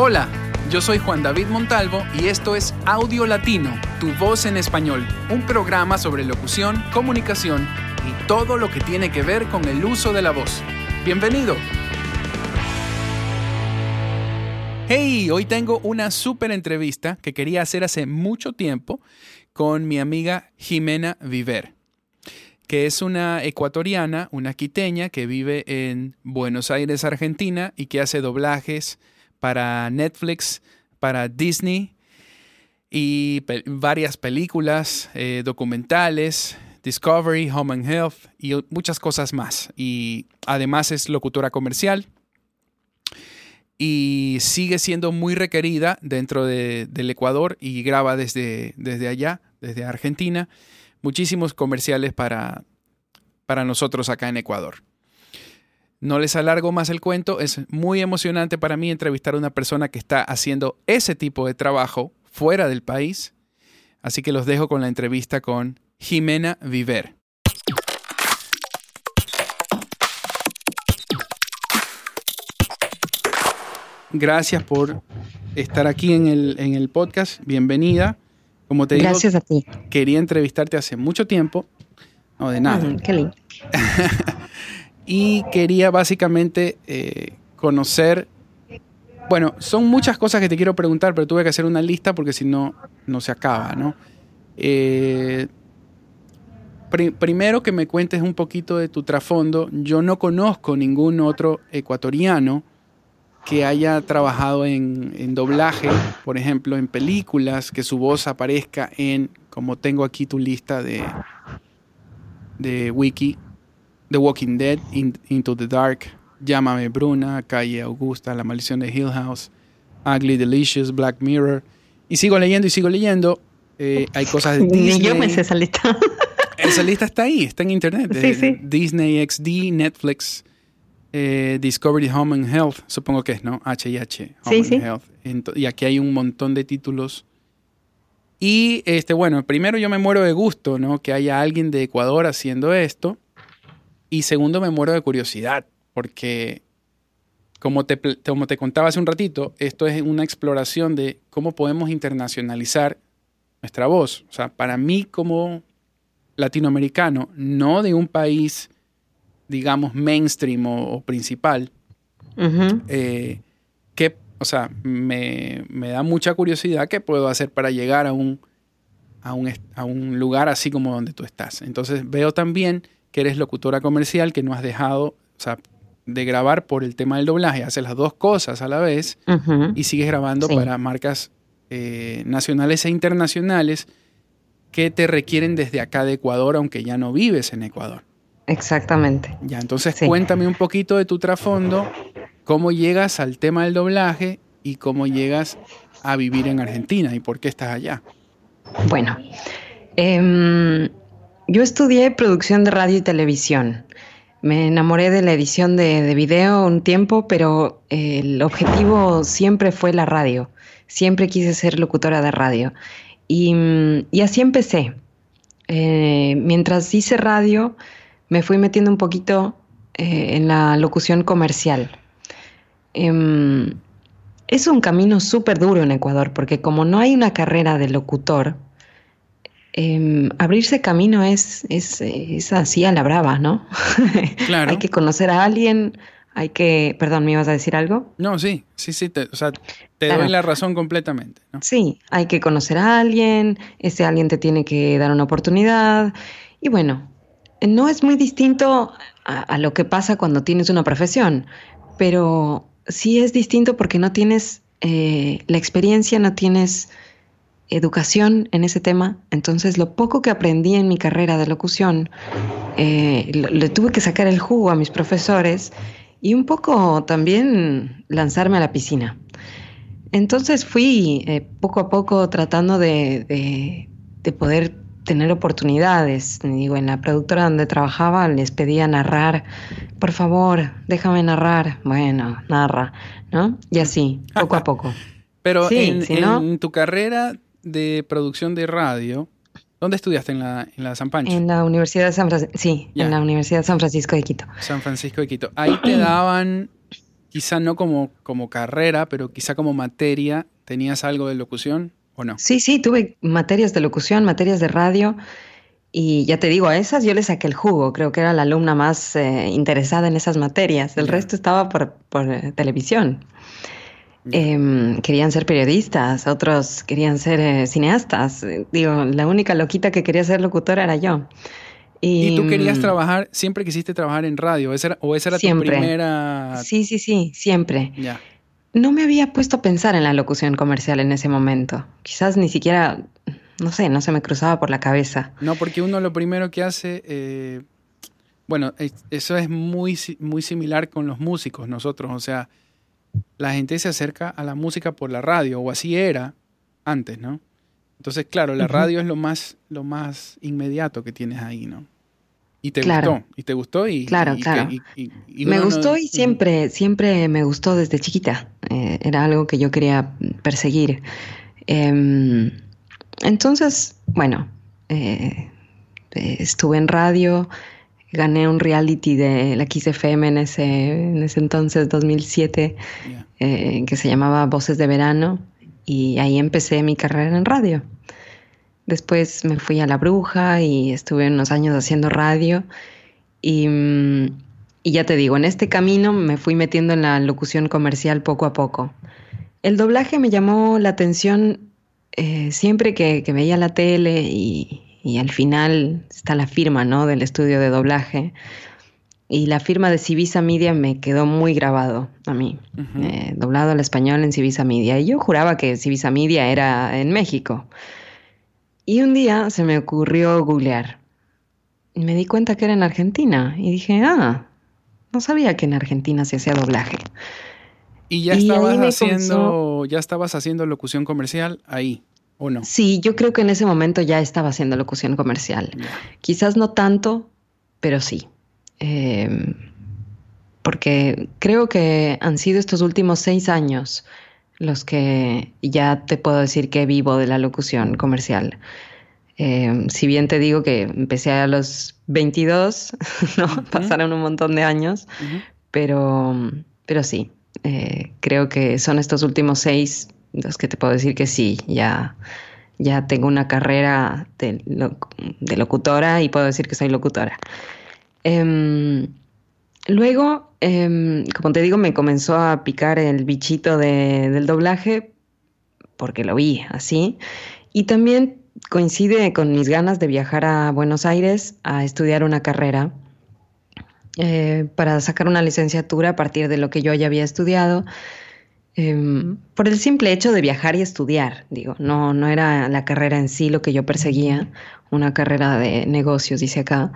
Hola, yo soy Juan David Montalvo y esto es Audio Latino, tu voz en español, un programa sobre locución, comunicación y todo lo que tiene que ver con el uso de la voz. Bienvenido. Hey, hoy tengo una súper entrevista que quería hacer hace mucho tiempo con mi amiga Jimena Viver, que es una ecuatoriana, una quiteña que vive en Buenos Aires, Argentina y que hace doblajes para Netflix, para Disney y varias películas, eh, documentales, Discovery, Home and Health y muchas cosas más. Y además es locutora comercial y sigue siendo muy requerida dentro del Ecuador y graba desde, desde allá, desde Argentina, muchísimos comerciales para, para nosotros acá en Ecuador. No les alargo más el cuento, es muy emocionante para mí entrevistar a una persona que está haciendo ese tipo de trabajo fuera del país, así que los dejo con la entrevista con Jimena Viver. Gracias por estar aquí en el, podcast. Bienvenida. Como te digo, Gracias a ti. Quería entrevistarte hace mucho tiempo. No, de nada. qué lindo. y quería básicamente eh, conocer, bueno, son muchas cosas que te quiero preguntar, pero tuve que hacer una lista porque si no, no se acaba, ¿no? Eh, primero que me cuentes un poquito de tu trasfondo. Yo no conozco ningún otro ecuatoriano que haya trabajado en, en, doblaje, por ejemplo, en películas, que su voz aparezca en, como tengo aquí tu lista de, de wiki, The Walking Dead, Into the Dark, Llámame Bruna, Calle Augusta, La Maldición de Hill House, Ugly Delicious, Black Mirror. Y sigo leyendo y sigo leyendo. Eh, hay cosas de Disney. yo me sé esa lista. esa lista está ahí, está en internet. Sí, sí. Disney XD, Netflix, eh, Discovery Home and Health, supongo que es, ¿no? HIH, Home and Health. y aquí hay un montón de títulos. Y este, bueno, primero yo me muero de gusto, ¿no? Que haya alguien de Ecuador haciendo esto. Y segundo, me muero de curiosidad, porque como te, como te contaba hace un ratito, esto es una exploración de cómo podemos internacionalizar nuestra voz. O sea, para mí como latinoamericano, no de un país, digamos, mainstream o, principal, eh, que, o sea, me, me, da mucha curiosidad qué puedo hacer para llegar a un, a un, a un lugar así como donde tú estás. Entonces veo también que eres locutora comercial, que no has dejado, o sea, de grabar por el tema del doblaje, haces las dos cosas a la vez y sigues grabando para marcas eh, nacionales e internacionales que te requieren desde acá de Ecuador, aunque ya no vives en Ecuador. Exactamente. Ya, entonces cuéntame un poquito de tu trasfondo, cómo llegas al tema del doblaje y cómo llegas a vivir en Argentina y por qué estás allá. Bueno, eh, yo estudié producción de radio y televisión. Me enamoré de la edición de, video un tiempo, pero el objetivo siempre fue la radio. Siempre quise ser locutora de radio. Y, así empecé. Eh, mientras hice radio, me fui metiendo un poquito eh, en la locución comercial. Em, es un camino súper duro en Ecuador, porque como no hay una carrera de locutor, Em, abrirse camino es, es, así a la brava, ¿no? Claro. hay que conocer a alguien, hay que... Perdón, ¿me ibas a decir algo? No, sí, sí, sí, te, o sea, te doy la razón completamente. Sí, hay que conocer a alguien, ese alguien te tiene que dar una oportunidad y bueno, no es muy distinto a, lo que pasa cuando tienes una profesión, pero sí es distinto porque no tienes eh, la experiencia, no tienes educación en ese tema, entonces lo poco que aprendí en mi carrera de locución, eh, le tuve que sacar el jugo a mis profesores y un poco también lanzarme a la piscina. Entonces fui eh, poco a poco tratando de, de, poder tener oportunidades. Digo, en la productora donde trabajaba les pedía narrar, por favor, déjame narrar. Bueno, narra, ¿no? Y así, poco a poco. Pero en, en tu carrera de producción de radio. ¿Dónde estudiaste? ¿En la, en la San Pancho? En la Universidad de San Francisco. Sí, en la Universidad de San Francisco de Quito. San Francisco de Quito. Ahí te daban quizá no como, como carrera, pero quizá como materia, ¿tenías algo de locución o no? Sí, sí, tuve materias de locución, materias de radio. Y ya te digo, a esas yo le saqué el jugo, creo que era la alumna más eh, interesada en esas materias, el resto estaba por, eh, televisión. Em, querían ser periodistas, otros querían ser eh, cineastas. Digo, la única loquita que quería ser locutora era yo. Y, tú querías mm, trabajar, siempre quisiste trabajar en radio, ¿o esa era tu primera...? Sí, sí, sí, siempre. No me había puesto a pensar en la locución comercial en ese momento. Quizás ni siquiera, no sé, no se me cruzaba por la cabeza. No, porque uno lo primero que hace, eh, bueno, eso es muy, muy similar con los músicos, nosotros, o sea, la gente se acerca a la música por la radio, o así era antes, ¿no? Entonces, claro, la radio es lo más, lo más inmediato que tienes ahí, ¿no? Y te gustó, y te gustó y... Claro, claro. me gustó y siempre, siempre me gustó desde chiquita. Eh, era algo que yo quería perseguir. Em, entonces, bueno, eh, estuve en radio, gané un reality de la XFM en ese, en ese entonces, 2007, eh, que se llamaba Voces de Verano, y ahí empecé mi carrera en radio. Después me fui a La Bruja y estuve unos años haciendo radio. Mm, y, ya te digo, en este camino me fui metiendo en la locución comercial poco a poco. El doblaje me llamó la atención eh, siempre que, veía la tele y, al final está la firma ¿no? del estudio de doblaje. Y la firma de Civisa Media me quedó muy grabado a mí, eh, doblado al español en Civisa Media. Y yo juraba que Civisa Media era en México. Y un día se me ocurrió googlear. Y me di cuenta que era en Argentina. Y dije, ah, no sabía que en Argentina se hacía doblaje. ¿Y ya estabas haciendo, ya estabas haciendo locución comercial ahí? ¿O no? Sí, yo creo que en ese momento ya estaba haciendo locución comercial. Quizás no tanto, pero sí. Em, porque creo que han sido estos últimos seis años los que ya te puedo decir que vivo de la locución comercial. Eh, si bien te digo que empecé a los 22, ¿no? pasaron un montón de años, pero, pero sí, eh, creo que son estos últimos seis los que te puedo decir que sí, ya, ya tengo una carrera de, de locutora y puedo decir que soy locutora. Em, Luego, em, como te digo, me comenzó a picar el bichito del doblaje porque lo vi así. Y también coincide con mis ganas de viajar a Buenos Aires a estudiar una carrera eh, para sacar una licenciatura a partir de lo que yo ya había estudiado. Em, por el simple hecho de viajar y estudiar, digo, no, no era la carrera en sí lo que yo perseguía, una carrera de negocios, dice acá.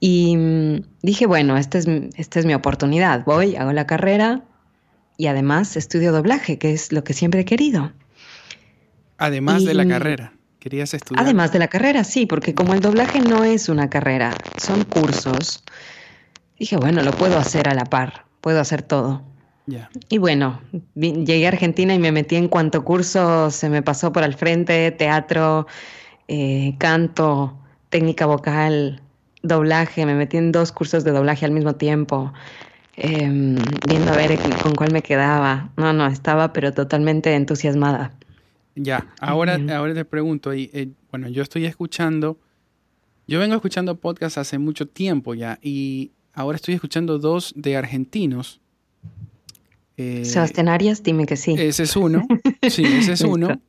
Y mm, dije, bueno, esta es, esta es mi oportunidad. Voy, hago la carrera y además estudio doblaje, que es lo que siempre he querido. Además de la carrera, querías estudiar. Además de la carrera, sí, porque como el doblaje no es una carrera, son cursos, dije, bueno, lo puedo hacer a la par, puedo hacer todo. Y bueno, llegué a Argentina y me metí en cuanto curso se me pasó por al frente, teatro, eh, canto, técnica vocal, doblaje, me metí en dos cursos de doblaje al mismo tiempo, em, viendo a ver con cuál me quedaba. No, no, estaba pero totalmente entusiasmada. Ya, ahora, ahora te pregunto, y, eh, bueno, yo estoy escuchando, yo vengo escuchando podcasts hace mucho tiempo ya, y ahora estoy escuchando dos de argentinos. Eh, Sebastián Arias, dime que sí. Ese es uno, sí, ese es uno.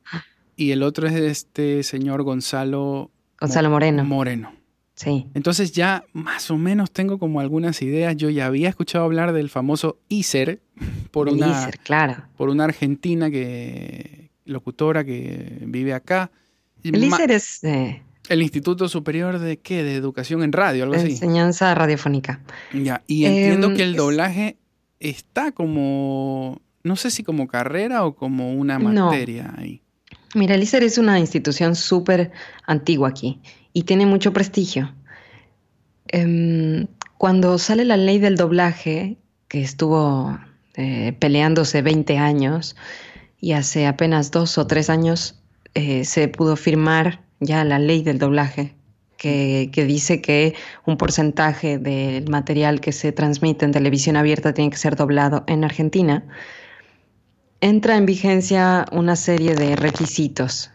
Y el otro es este señor Gonzalo... Gonzalo Moreno. Moreno. Sí. Entonces ya más o menos tengo como algunas ideas. Yo ya había escuchado hablar del famoso ISER por una, claro. por una argentina que locutora que vive acá. El ISER es eh, el Instituto Superior de qué? De Educación en Radio, algo así. Enseñanza radiofónica. Ya, y entiendo que el em, doblaje está como, no sé si como carrera o como una materia ahí. Mira, el es una institución súper antigua aquí y tiene mucho prestigio. Em, cuando sale la ley del doblaje, que estuvo eh, peleándose 20 años, y hace apenas dos o tres años eh, se pudo firmar ya la ley del doblaje que, dice que un porcentaje del material que se transmite en televisión abierta tiene que ser doblado en Argentina, entra en vigencia una serie de requisitos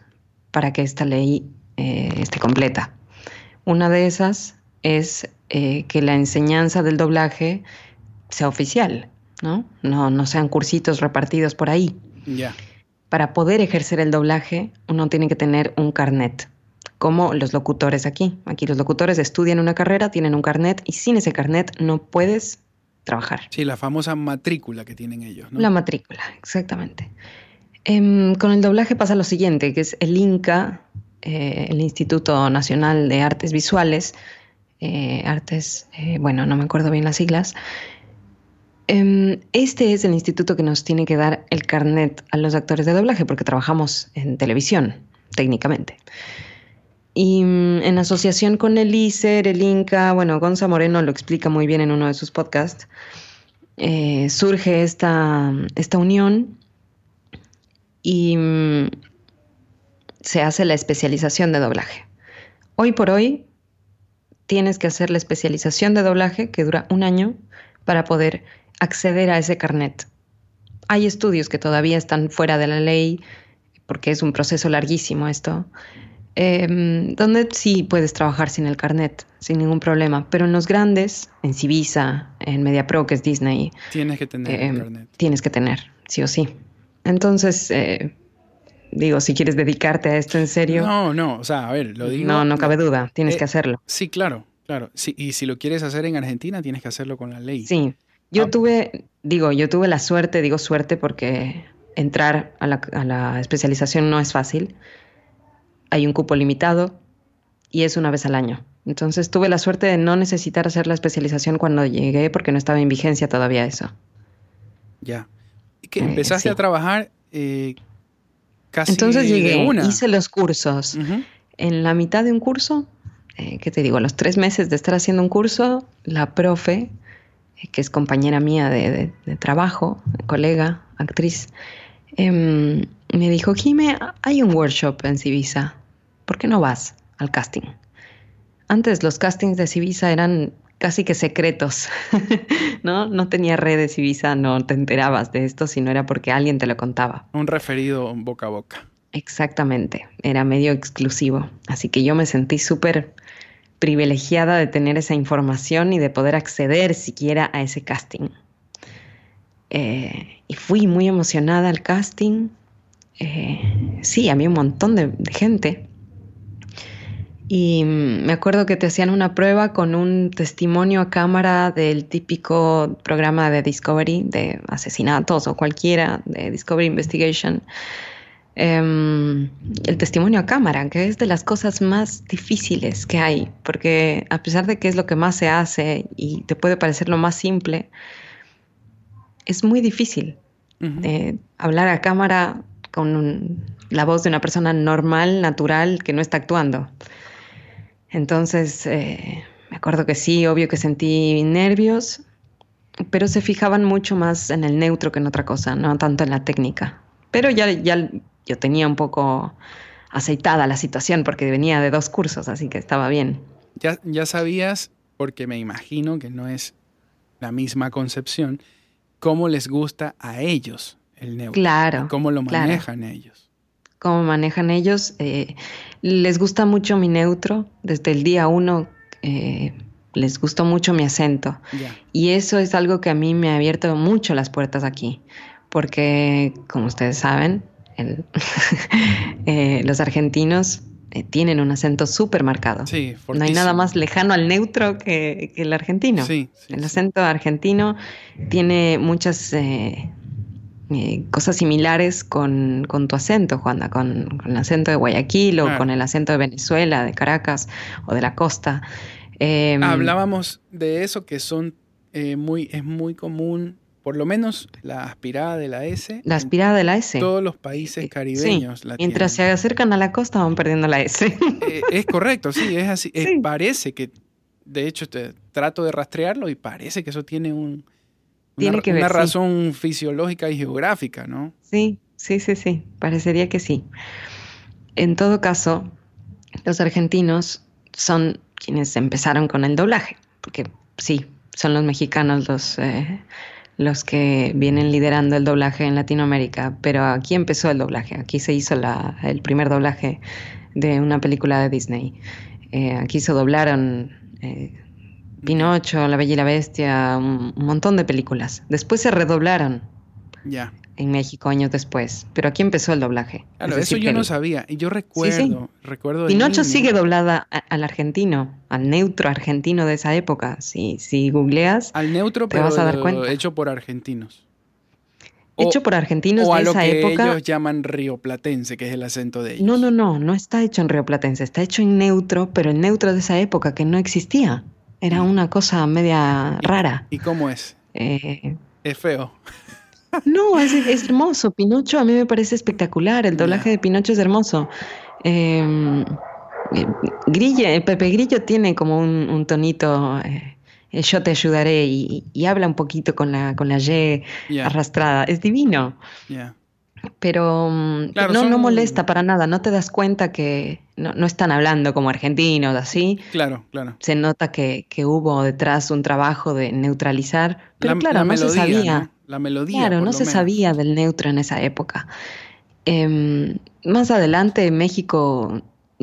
para que esta ley eh, esté completa. Una de esas es eh, que la enseñanza del doblaje sea oficial, ¿no? No, no sean cursitos repartidos por ahí. Ya. Para poder ejercer el doblaje, uno tiene que tener un carnet como los locutores aquí. Aquí los locutores estudian una carrera, tienen un carnet y sin ese carnet no puedes trabajar. Sí, la famosa matrícula que tienen ellos. ¿no? La matrícula, exactamente. Em, con el doblaje pasa lo siguiente, que es el INCA, eh, el Instituto Nacional de Artes Visuales, eh, artes, eh, bueno, no me acuerdo bien las siglas. Em, este es el instituto que nos tiene que dar el carnet a los actores de doblaje porque trabajamos en televisión, técnicamente. Y mm, en asociación con el ICER, el INCA, bueno, Gonza Moreno lo explica muy bien en uno de sus podcasts, eh, surge esta, esta unión y mm, se hace la especialización de doblaje. Hoy por hoy tienes que hacer la especialización de doblaje que dura un año para poder acceder a ese carnet. Hay estudios que todavía están fuera de la ley porque es un proceso larguísimo esto, Em, donde sí puedes trabajar sin el carnet, sin ningún problema, pero en los grandes, en Civisa, en MediaPro, que es Disney, tienes que tener el em, carnet. Tienes que tener, sí o sí. Entonces, eh, digo, si quieres dedicarte a esto en serio. No, no, o sea, a ver, lo digo. No, no cabe duda, tienes que eh, hacerlo. Sí, claro, claro. Sí, y si lo quieres hacer en Argentina, tienes que hacerlo con la ley. Sí. Yo ah. tuve, digo, yo tuve la suerte, digo suerte porque entrar a la, a la especialización no es fácil hay un cupo limitado y es una vez al año. Entonces tuve la suerte de no necesitar hacer la especialización cuando llegué porque no estaba en vigencia todavía eso. Ya. ¿Y que eh, empezaste a trabajar eh, casi Entonces llegué, hice los cursos. En la mitad de un curso, eh, ¿qué te digo? A los tres meses de estar haciendo un curso, la profe, que es compañera mía de, trabajo, colega, actriz, em, me dijo, Jime, hay un workshop en Civisa ¿por qué no vas al casting? Antes los castings de Civisa eran casi que secretos, ¿no? No tenía redes Civisa, no te enterabas de esto, sino era porque alguien te lo contaba. Un referido boca a boca. Exactamente, era medio exclusivo. Así que yo me sentí súper privilegiada de tener esa información y de poder acceder siquiera a ese casting. Eh, y fui muy emocionada al casting. Eh, sí, había un montón de gente. Y me acuerdo que te hacían una prueba con un testimonio a cámara del típico programa de Discovery, de asesinatos o cualquiera, de Discovery Investigation. Em, el testimonio a cámara, que es de las cosas más difíciles que hay, porque a pesar de que es lo que más se hace y te puede parecer lo más simple, es muy difícil eh, hablar a cámara con la voz de una persona normal, natural, que no está actuando. Entonces, eh, me acuerdo que sí, obvio que sentí nervios, pero se fijaban mucho más en el neutro que en otra cosa, no tanto en la técnica. Pero ya, ya yo tenía un poco aceitada la situación porque venía de dos cursos, así que estaba bien. Ya, ya sabías, porque me imagino que no es la misma concepción, cómo les gusta a ellos el neutro. Claro. Cómo lo manejan ellos cómo manejan ellos. Eh, les gusta mucho mi neutro, desde el día uno eh, les gustó mucho mi acento. Y eso es algo que a mí me ha abierto mucho las puertas aquí, porque como ustedes saben, eh, los argentinos tienen un acento súper marcado. no hay nada más lejano al neutro que, el argentino. el acento argentino tiene muchas eh, cosas similares con, tu acento, Juanda, con, el acento de Guayaquil o con el acento de Venezuela, de Caracas o de la costa. Em, Hablábamos de eso que son eh, muy, es muy común, por lo menos la aspirada de la S. La aspirada de la S. Todos los países caribeños. Mientras se acercan a la costa van perdiendo la S. Eh, es correcto, sí, es así. parece que, de hecho, trato de rastrearlo y parece que eso tiene un, tiene una, que ver. Una razón fisiológica y geográfica, ¿no? Sí, sí, sí, sí. Parecería que sí. En todo caso, los argentinos son quienes empezaron con el doblaje, porque sí, son los mexicanos los, eh, los que vienen liderando el doblaje en Latinoamérica, pero aquí empezó el doblaje, aquí se hizo la, el primer doblaje de una película de Disney. Eh, aquí se doblaron eh, Pinocho, La Bella y la Bestia, un, montón de películas. Después se redoblaron. Ya. En México años después, pero aquí empezó el doblaje. Claro, eso yo no sabía. Y yo recuerdo, recuerdo. Pinocho sigue doblada al argentino, al neutro argentino de esa época. Si, si googleas, al neutro, te vas a dar cuenta. hecho por argentinos. hecho por argentinos o a de esa lo que época. Ellos llaman rioplatense, que es el acento de ellos. No, no, no, no está hecho en rioplatense, está hecho en neutro, pero el neutro de esa época que no existía. Era una cosa media rara. ¿Y cómo es? Eh, es feo. No, es, hermoso. Pinocho a mí me parece espectacular. El doblaje de Pinocho es hermoso. Em, eh, Grille, Pepe Grillo tiene como un, tonito. Eh, yo te ayudaré y, habla un poquito con la, con la Y arrastrada. Es divino pero mm, no, no molesta para nada, no te das cuenta que no, están hablando como argentinos, así. Claro, claro. Se nota que, hubo detrás un trabajo de neutralizar, pero claro, no se sabía. La melodía. Claro, no se sabía del neutro en esa época. Em, más adelante México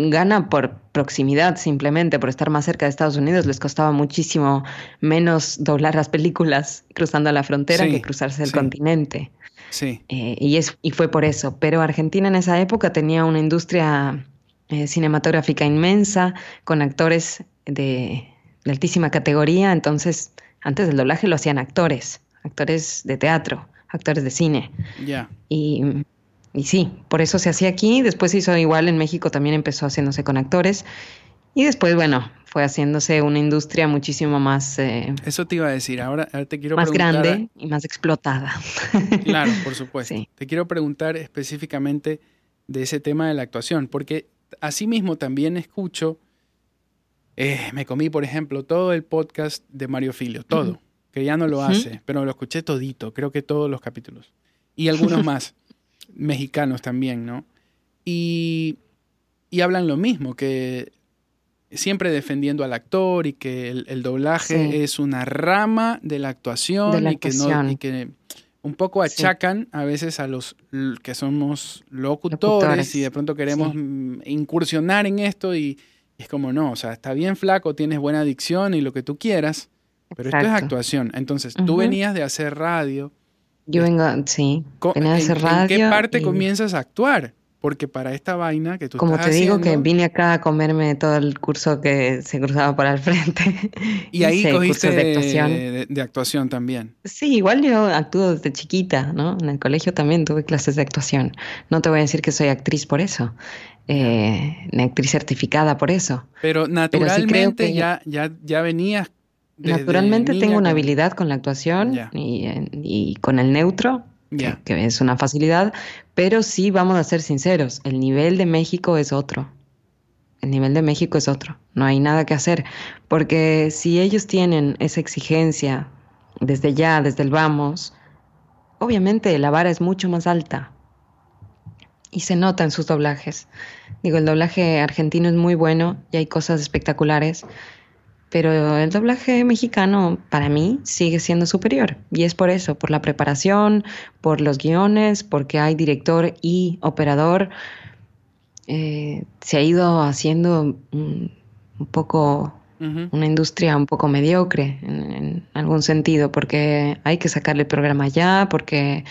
gana por proximidad simplemente, por estar más cerca de Estados Unidos. Les costaba muchísimo menos doblar las películas cruzando la frontera que cruzarse el continente. Sí. Eh, y, es, y fue por eso. Pero Argentina en esa época tenía una industria eh, cinematográfica inmensa, con actores de, altísima categoría. Entonces, antes del doblaje lo hacían actores, actores de teatro, actores de cine. Ya. Y, y sí, por eso se hacía aquí. Después se hizo igual en México, también empezó haciéndose con actores. Y después, bueno, fue haciéndose una industria muchísimo más... Eh, Eso te iba a decir, ahora, te quiero más grande y más explotada. Claro, por supuesto. Te quiero preguntar específicamente de ese tema de la actuación, porque asimismo también escucho, eh, me comí, por ejemplo, todo el podcast de Mario Filio, todo, que ya no lo hace, pero lo escuché todito, creo que todos los capítulos. Y algunos más, mexicanos también, ¿no? Y, y hablan lo mismo, que siempre defendiendo al actor y que el, doblaje es una rama de la actuación, Y, que no, y que un poco achacan a veces a los que somos locutores, y de pronto queremos mm, incursionar en esto y, es como no, o sea, está bien flaco, tienes buena adicción y lo que tú quieras, pero esto es actuación. Entonces, tú venías de hacer radio. Yo vengo, sí, venía de hacer radio. ¿En qué parte comienzas a actuar? Porque para esta vaina que tú Como te digo, que vine acá a comerme todo el curso que se cruzaba por al frente. Y ahí cogiste de actuación. De, actuación también. Sí, igual yo actúo desde chiquita, ¿no? En el colegio también tuve clases de actuación. No te voy a decir que soy actriz por eso, eh, ni actriz certificada por eso. Pero naturalmente ya, ya, ya venías. Naturalmente tengo una habilidad con la actuación y, y con el neutro que, es una facilidad, pero sí vamos a ser sinceros, el nivel de México es otro. El nivel de México es otro. No hay nada que hacer, porque si ellos tienen esa exigencia desde ya, desde el vamos, obviamente la vara es mucho más alta. Y se nota en sus doblajes. Digo, el doblaje argentino es muy bueno y hay cosas espectaculares, pero el doblaje mexicano para mí sigue siendo superior y es por eso, por la preparación, por los guiones, porque hay director y operador. Eh, se ha ido haciendo un, poco una industria un popoco mediocre en, algún sentido, porque hay que sacarle el programa ya, porque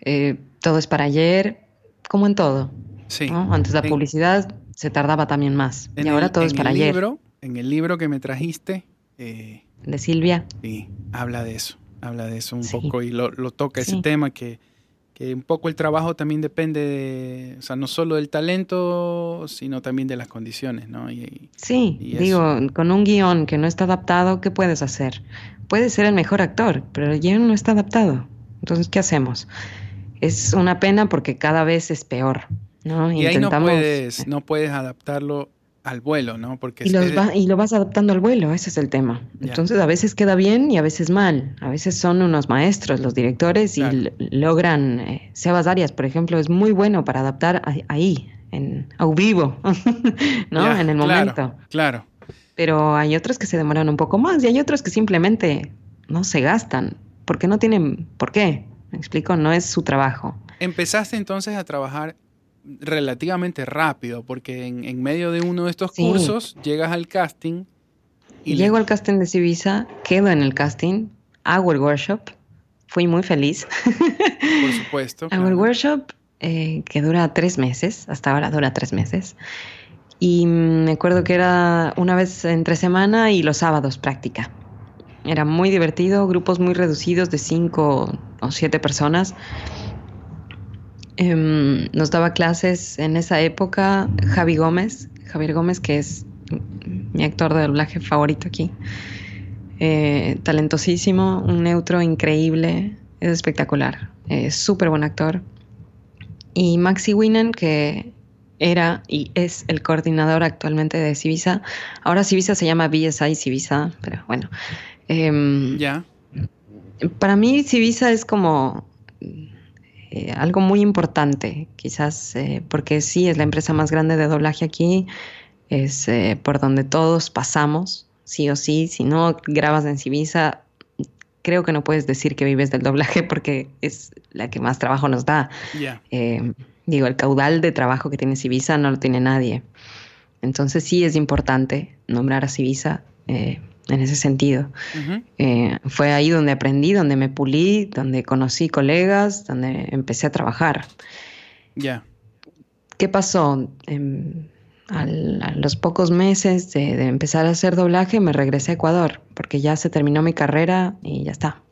eh, todo es para ayer, como en todo. Sí. Antes la publicidad se tardaba también más y ahora todo es para ayer en el libro que me trajiste. Eh, de Silvia. Sí, habla de eso, habla de eso un poco y lo, toca ese tema que, que, un poco el trabajo también depende, de, o sea, no solo del talento, sino también de las condiciones, ¿no? Y, sí, digo, con un guion que no está adaptado, ¿qué puedes hacer? Puedes ser el mejor actor, pero el guion no está adaptado. Entonces, ¿qué hacemos? Es una pena porque cada vez es peor. ¿no? Y ahí no puedes, no puedes adaptarlo al vuelo, ¿no? Porque y, y lo vas adaptando al vuelo, ese es el tema. Entonces a veces queda bien y a veces mal. A veces son unos maestros los directores y logran... Eh, Sebas Arias, por ejemplo, es muy bueno para adaptar ahí, en a vivo, ¿no? en el momento. Claro, Pero hay otros que se demoran un poco más y hay otros que simplemente no se gastan porque no tienen por qué. ¿Me explico? No es su trabajo. Empezaste entonces a trabajar relativamente rápido porque en, medio de uno de estos cursos llegas al casting. Y Llego al casting de Civisa, quedo en el casting, hago el workshop, fui muy feliz. Por supuesto. Hago el workshop eh, que dura tres meses, hasta ahora dura tres meses. Y me acuerdo que era una vez entre semana y los sábados práctica. Era muy divertido, grupos muy reducidos de cinco o siete personas. Em, nos daba clases en esa época Javi Gómez, Javier Gómez, que es mi actor de doblaje favorito aquí. Eh, talentosísimo, un neutro increíble, es espectacular, es súper buen actor. Y Maxi Winan, que era y es el coordinador actualmente de Civisa. Ahora Civisa se llama BSI Civisa, pero bueno. Em, ya. Para mí Civisa es como eh, algo muy importante, quizás eh, porque sí es la empresa más grande de doblaje aquí, es eh, por donde todos pasamos, sí o sí. Si no grabas en Civisa, creo que no puedes decir que vives del doblaje porque es la que más trabajo nos da. Digo, el caudal de trabajo que tiene Civisa no lo tiene nadie. Entonces sí es importante nombrar a Civisa eh, en ese sentido. Eh, fue ahí donde aprendí, donde me pulí, donde conocí colegas, donde empecé a trabajar. Ya. ¿Qué pasó? Em, a los pocos meses de, empezar a hacer doblaje me regresé a Ecuador porque ya se terminó mi carrera y ya está.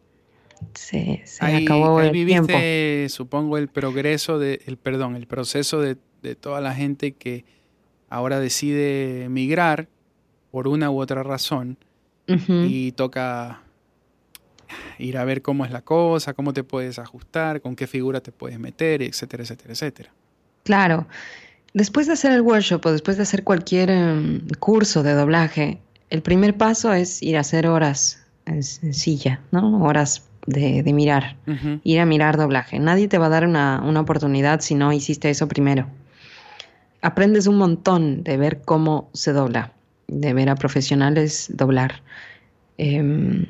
Se, acabó el viviste, supongo, el progreso de, el perdón, el proceso de, toda la gente que ahora decide emigrar por una u otra razón y toca ir a ver cómo es la cosa, cómo te puedes ajustar, con qué figura te puedes meter, etcétera, etcétera, etcétera. Claro. Después de hacer el workshop o después de hacer cualquier em, curso de doblaje, el primer paso es ir a hacer horas en, silla, ¿no? Horas de, mirar, ir a mirar doblaje. Nadie te va a dar una, oportunidad si no hiciste eso primero. Aprendes un montón de ver cómo se dobla, de ver a profesionales doblar. Em,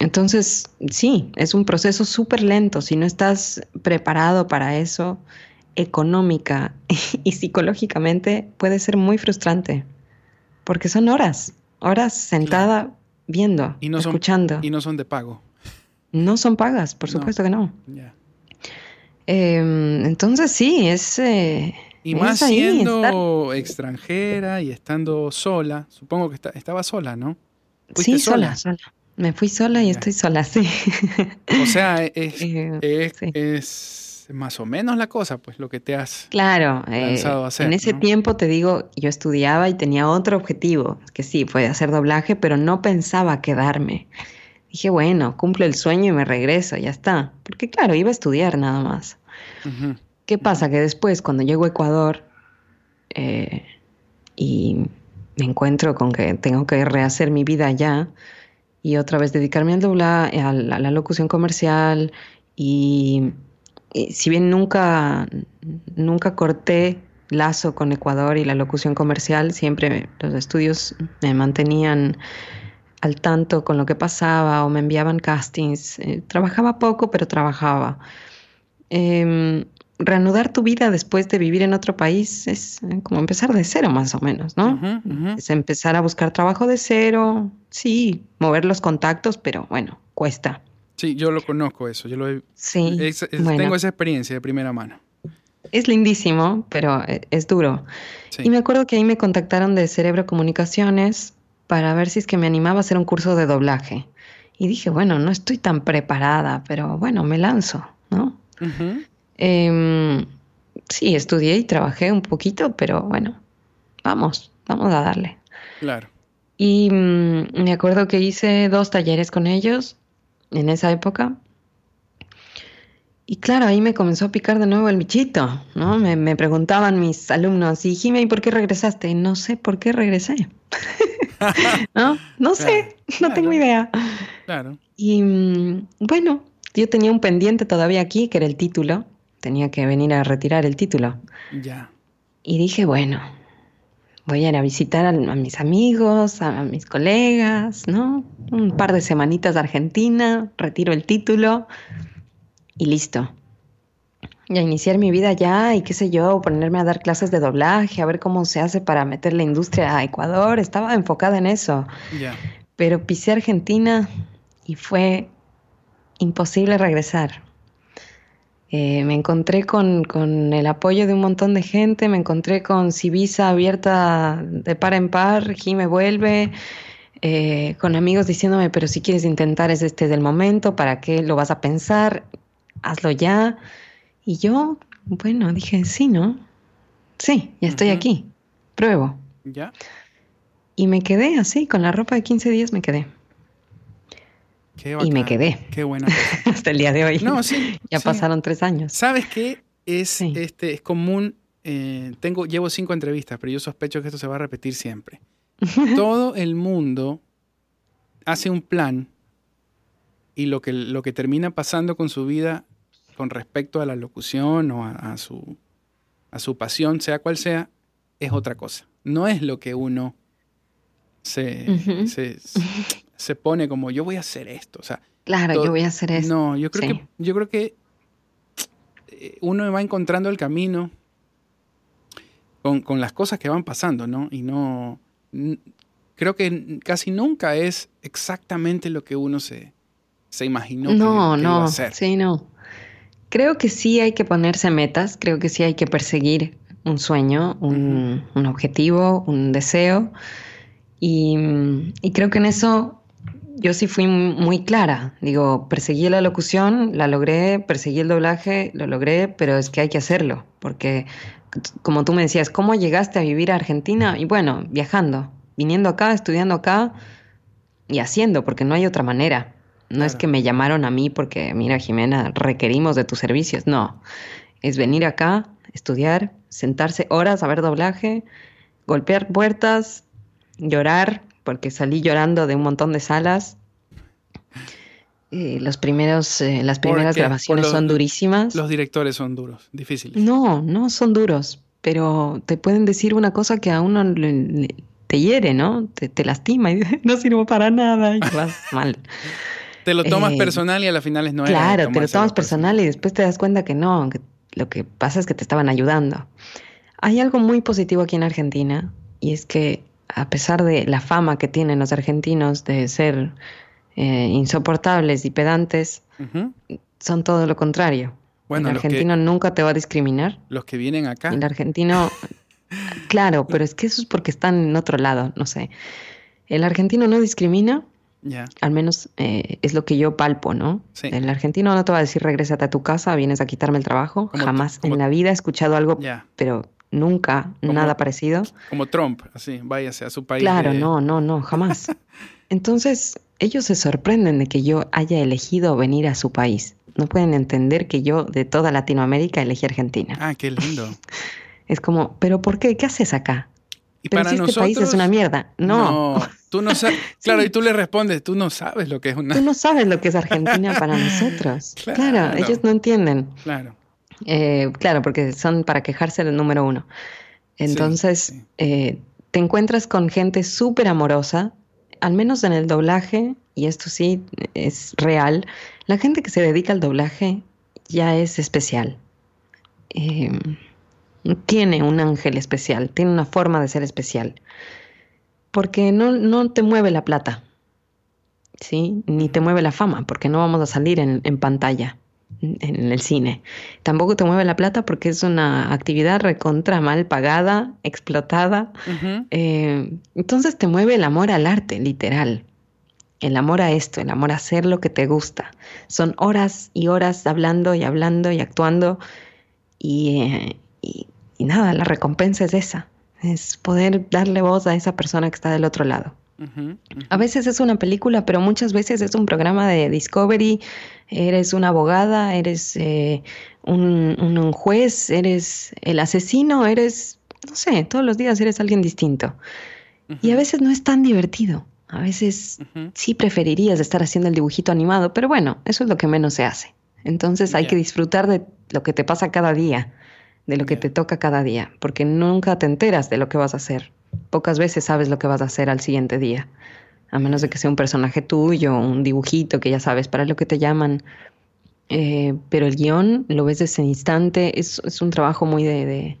entonces, sí, es un proceso súper lento. Si no estás preparado para eso, económica y psicológicamente puede ser muy frustrante, porque son horas, horas sentada viendo, y no escuchando. y no son de pago. No son pagas, por supuesto que no. Em, entonces sí, es... Eh, y más siendo extranjera y estando sola, supongo que estaba sola, ¿no? Sí, sola, sola. Me fui sola y estoy sola, sí. O sea, es, eh, es más o menos la cosa, pues lo que te has claro, eh, a hacer. En ese tiempo te digo, yo estudiaba y tenía otro objetivo, que sí, fue hacer doblaje, pero no pensaba quedarme. Dije, bueno, cumplo el sueño y me regreso, ya está. Porque claro, iba a estudiar nada más. ¿Qué pasa? Que después, cuando llego a Ecuador eh, y me encuentro con que tengo que rehacer mi vida allá y otra vez dedicarme al doblaje, a la locución comercial y si bien nunca, nunca corté lazo con Ecuador y la locución comercial, siempre los estudios me mantenían al tanto con lo que pasaba o me enviaban castings. Eh, trabajaba poco, pero trabajaba. Em, reanudar tu vida después de vivir en otro país es eh, como empezar de cero más o menos, ¿no? Es empezar a buscar trabajo de cero, sí, mover los contactos, pero bueno, cuesta. Sí, yo lo conozco eso. Yo lo he, sí, tengo esa experiencia de primera mano. Es lindísimo, pero e, es duro. Y me acuerdo que ahí me contactaron de Cerebro Comunicaciones para ver si es que me animaba a hacer un curso de doblaje. Y dije, bueno, no estoy tan preparada, pero bueno, me lanzo, ¿no? Em, sí, estudié y trabajé un poquito, pero bueno, vamos, vamos a darle. Claro. Y mm, me acuerdo que hice dos talleres con ellos en esa época. Y claro, ahí me comenzó a picar de nuevo el bichito, ¿no? Me, preguntaban mis alumnos, y Jimmy, ¿por qué regresaste? No sé por qué regresé. ¿No? No sé, no tengo idea. Claro. Y mm, bueno, yo tenía un pendiente todavía aquí, que era el título. Tenía que venir a retirar el título. Ya. Y dije, bueno, voy a ir a visitar a, mis amigos, a, mis colegas, ¿no? Un par de semanitas de Argentina, retiro el título y listo. Y a iniciar mi vida ya y qué sé yo, ponerme a dar clases de doblaje, a ver cómo se hace para meter la industria a Ecuador. Estaba enfocada en eso. Pero pisé Argentina y fue imposible regresar. Eh, me encontré con, el apoyo de un montón de gente, me encontré con Civisa abierta de par en par, me vuelve, eh, con amigos diciéndome, pero si quieres intentar es este del momento, ¿para qué lo vas a pensar? Hazlo ya. Y yo, bueno, dije, sí, ¿no? Sí, ya estoy aquí, pruebo. ¿Ya? Y me quedé así, con la ropa de 15 días me quedé y me quedé. Qué buena. Hasta el día de hoy. No, sí. ya pasaron tres años. ¿Sabes qué? Es, este, es común. Eh, tengo, llevo cinco entrevistas, pero yo sospecho que esto se va a repetir siempre. Todo el mundo hace un plan y lo que, lo que termina pasando con su vida con respecto a la locución o a, su, a su pasión, sea cual sea, es otra cosa. No es lo que uno se, se pone como yo voy a hacer esto. O sea, claro, yo voy a hacer esto. No, yo creo que yo creo que eh, uno va encontrando el camino con, las cosas que van pasando, ¿no? Y no creo que casi nunca es exactamente lo que uno se, se imaginó. No, que, no, iba a hacer. sí, no. Creo que sí hay que ponerse metas, creo que sí hay que perseguir un sueño, un, un objetivo, un deseo. Y, y, creo que en eso yo sí fui muy clara. Digo, perseguí la locución, la logré, perseguí el doblaje, lo logré, pero es que hay que hacerlo, porque como tú me decías, ¿cómo llegaste a vivir a Argentina? Y bueno, viajando, viniendo acá, estudiando acá y haciendo, porque no hay otra manera. No es que me llamaron a mí porque, mira, Jimena, requerimos de tus servicios. No, es venir acá, estudiar, sentarse horas a ver doblaje, golpear puertas, llorar, porque salí llorando de un montón de salas. los primeros, eh, las primeras grabaciones son durísimas. Los directores son duros, difíciles. No, no son duros, pero te pueden decir una cosa que a uno te hiere, ¿no? Te, lastima y no sirvo para nada y vas mal. Te lo tomas eh, personal y a la final no Claro, te lo tomas personal y después te das cuenta que no, que lo que pasa es que te estaban ayudando. Hay algo muy positivo aquí en Argentina y es que a pesar de la fama que tienen los argentinos de ser eh, insoportables y pedantes, son todo lo contrario. Bueno, el argentino nunca te va a discriminar. Los que vienen acá. El argentino, claro, pero es que eso es porque están en otro lado, no sé. El argentino no discrimina, Al menos eh, es lo que yo palpo, ¿no? El argentino no te va a decir regrésate a tu casa, vienes a quitarme el trabajo. Jamás en la vida he escuchado algo, pero nunca, nada parecido. Como Trump, así, váyase a su país. Claro, no, no, no, jamás. Entonces, ellos se sorprenden de que yo haya elegido venir a su país. No pueden entender que yo de toda Latinoamérica elegí Argentina. Ah, qué lindo. es como, ¿pero por qué? ¿Qué haces acá? ¿Y Pero para si este país es una mierda. No. no tú no sabes. Claro, y tú le respondes, tú no sabes lo que es una. Tú no sabes lo que es Argentina para nosotros. claro, ellos no entienden. Claro. Eh, claro, porque son para quejarse del número uno. Entonces, eh, te encuentras con gente súper amorosa, al menos en el doblaje, y esto sí es real, la gente que se dedica al doblaje ya es especial. Em, tiene un ángel especial, tiene una forma de ser especial, porque no, no te mueve la plata, ¿sí? Ni te mueve la fama, porque no vamos a salir en pantalla en el cine. Tampoco te mueve la plata porque es una actividad recontra mal pagada, explotada. Eh, entonces te mueve el amor al arte, literal. El amor a esto, el amor a hacer lo que te gusta. Son horas y horas hablando y hablando y actuando. Y, eh, y nada, la recompensa es esa. Es poder darle voz a esa persona que está del otro lado. A veces es una película, pero muchas veces es un programa de Discovery. Eres una abogada, eres eh, un, juez, eres el asesino, eres, no sé, todos los días eres alguien distinto. Y a veces no es tan divertido. A veces sí preferirías estar haciendo el dibujito animado, pero bueno, eso es lo que menos se hace. Entonces hay que disfrutar de lo que te pasa cada día de lo que te toca cada día, porque nunca te enteras de lo que vas a hacer. Pocas veces sabes lo que vas a hacer al siguiente día, a menos de que sea un personaje tuyo, un dibujito que ya sabes para lo que te llaman. Eh, pero el guion lo ves desde ese instante, es, es un trabajo muy de,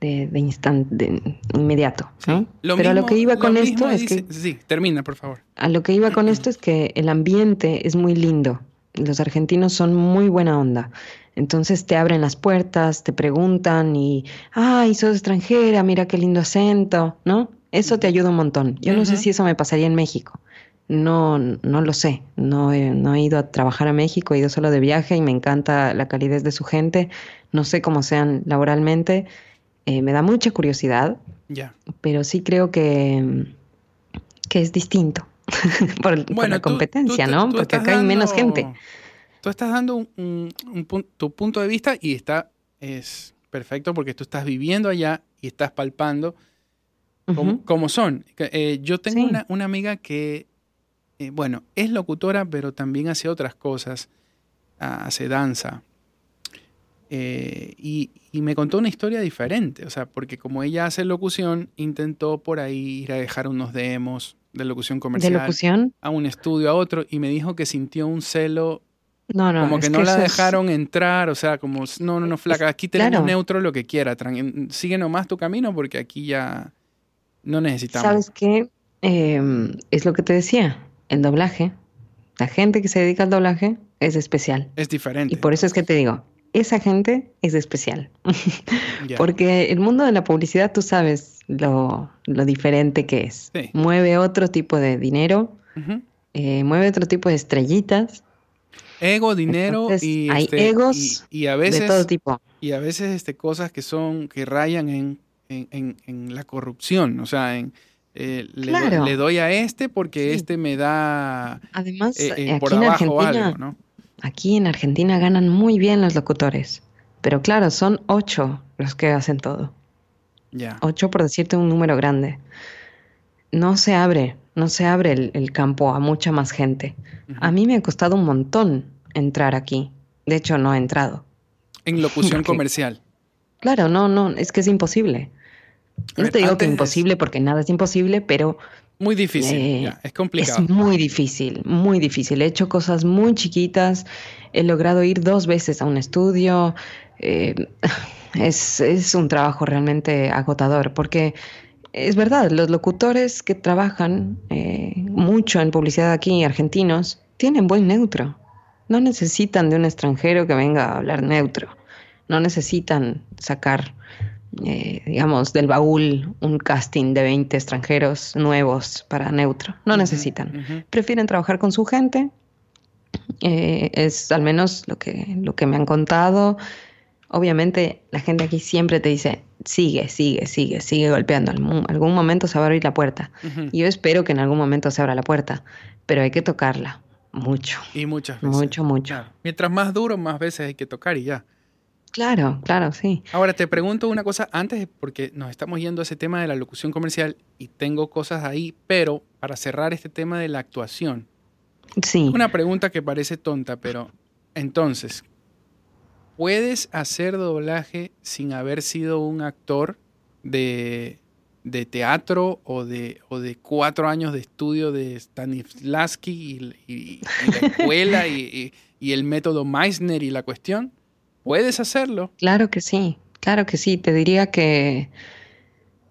de, de, instante, inmediato. Pero a lo que iba con esto es que... Sí, termina, por favor. A lo que iba con esto es que el ambiente es muy lindo. Los argentinos son muy buena onda. Entonces te abren las puertas, te preguntan y, ay, sos extranjera, mira qué lindo acento, ¿no? Eso te ayuda un montón. Yo no sé si eso me pasaría en México. No, no lo sé. No he, no he ido a trabajar a México, he ido solo de viaje y me encanta la calidez de su gente. No sé cómo sean laboralmente. Eh, me da mucha curiosidad. Ya. Pero sí creo que, que es distinto. por, la competencia, ¿no? Porque acá hay menos gente tú estás dando un, tu punto de vista y está, es perfecto porque tú estás viviendo allá y estás palpando cómo, son. Eh, yo tengo una, amiga que, eh, bueno, es locutora, pero también hace otras cosas, ah, hace danza. Eh, y, y, me contó una historia diferente, o sea, porque como ella hace locución, intentó por ahí ir a dejar unos demos de locución comercial. ¿De locución? A un estudio, a otro, y me dijo que sintió un celo no, no, como que no la dejaron entrar, o sea, como, no, no, no, flaca, aquí tenemos neutro lo que quiera, sigue nomás tu camino porque aquí ya no necesitamos. ¿Sabes qué? Em, es lo que te decía, el doblaje, la gente que se dedica al doblaje es especial. Es diferente. Y por eso es que te digo, esa gente es especial. Porque el mundo de la publicidad, tú sabes lo, diferente que es. Mueve otro tipo de dinero, eh, mueve otro tipo de estrellitas Ego, dinero y, hay este, egos y, a veces, de todo tipo. Y a veces este, cosas que son, que rayan en, en, en, la corrupción, o sea, en, eh, le, doy a este porque este me da Además, eh, eh, por abajo algo, ¿no? Aquí en Argentina ganan muy bien los locutores, pero claro, son ocho los que hacen todo. Ya. Ocho por decirte un número grande. No se abre, no se abre el, campo a mucha más gente. A mí me ha costado un montón entrar aquí. De hecho, no he entrado. En locución comercial. Claro, no, no, es que es imposible. No te digo que imposible porque nada es imposible, pero... Muy difícil, eh, es complicado. Es muy difícil, muy difícil. He hecho cosas muy chiquitas, he logrado ir dos veces a un estudio. Eh, es, es un trabajo realmente agotador porque es verdad, los locutores que trabajan eh, mucho en publicidad aquí, argentinos, tienen buen neutro. No necesitan de un extranjero que venga a hablar neutro. No necesitan sacar, eh, digamos, del baúl un casting de 20 extranjeros nuevos para neutro. No necesitan. Prefieren trabajar con su gente. Eh, es al menos lo que, lo que me han contado. Obviamente la gente aquí siempre te dice, sigue, sigue, sigue, sigue golpeando. En algún momento se va a abrir la puerta. Y yo espero que en algún momento se abra la puerta, pero hay que tocarla mucho. Y muchas veces. Mucho, mucho. Mientras más duro, más veces hay que tocar y ya. Claro, claro, sí. Ahora te pregunto una cosa antes, porque nos estamos yendo a ese tema de la locución comercial y tengo cosas ahí, pero para cerrar este tema de la actuación. Sí. Una pregunta que parece tonta, pero entonces, ¿Puedes hacer doblaje sin haber sido un actor de, teatro o de, o de cuatro años de estudio de Stanislavski y, la escuela y, el método Meissner y la cuestión? ¿Puedes hacerlo? Claro que sí, claro que sí. Te diría que,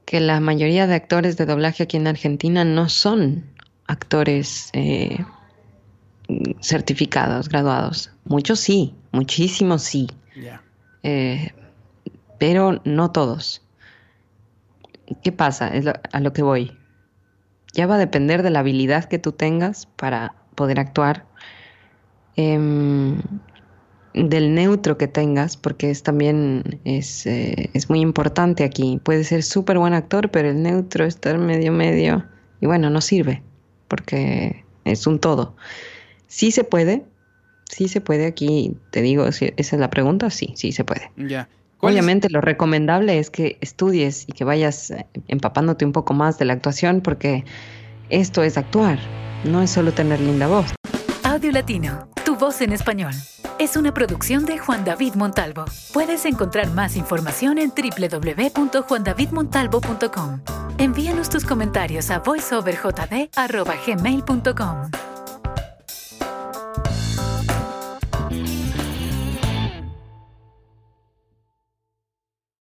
que la mayoría de actores de doblaje aquí en Argentina no son actores eh, certificados, graduados. Muchos sí, muchísimos sí. Eh, pero no todos. ¿Qué pasa? Es a lo que voy. Ya va a depender de la habilidad que tú tengas para poder actuar, em, del neutro que tengas, porque es también es, eh, es muy importante aquí. Puede ser súper buen actor, pero el neutro estar medio medio y bueno, no sirve, porque es un todo. Sí se puede, sí se puede aquí, te digo, si esa es la pregunta, sí, sí se puede. Ya. Obviamente lo recomendable es que estudies y que vayas eh, empapándote un poco más de la actuación porque esto es actuar, no es solo tener linda voz. Audio Latino, tu voz en español. es una producción de Juan David Montalvo. Puedes encontrar más información en www.juandavidmontalvo.com. Envíanos tus comentarios a voiceoverjd.gmail.com.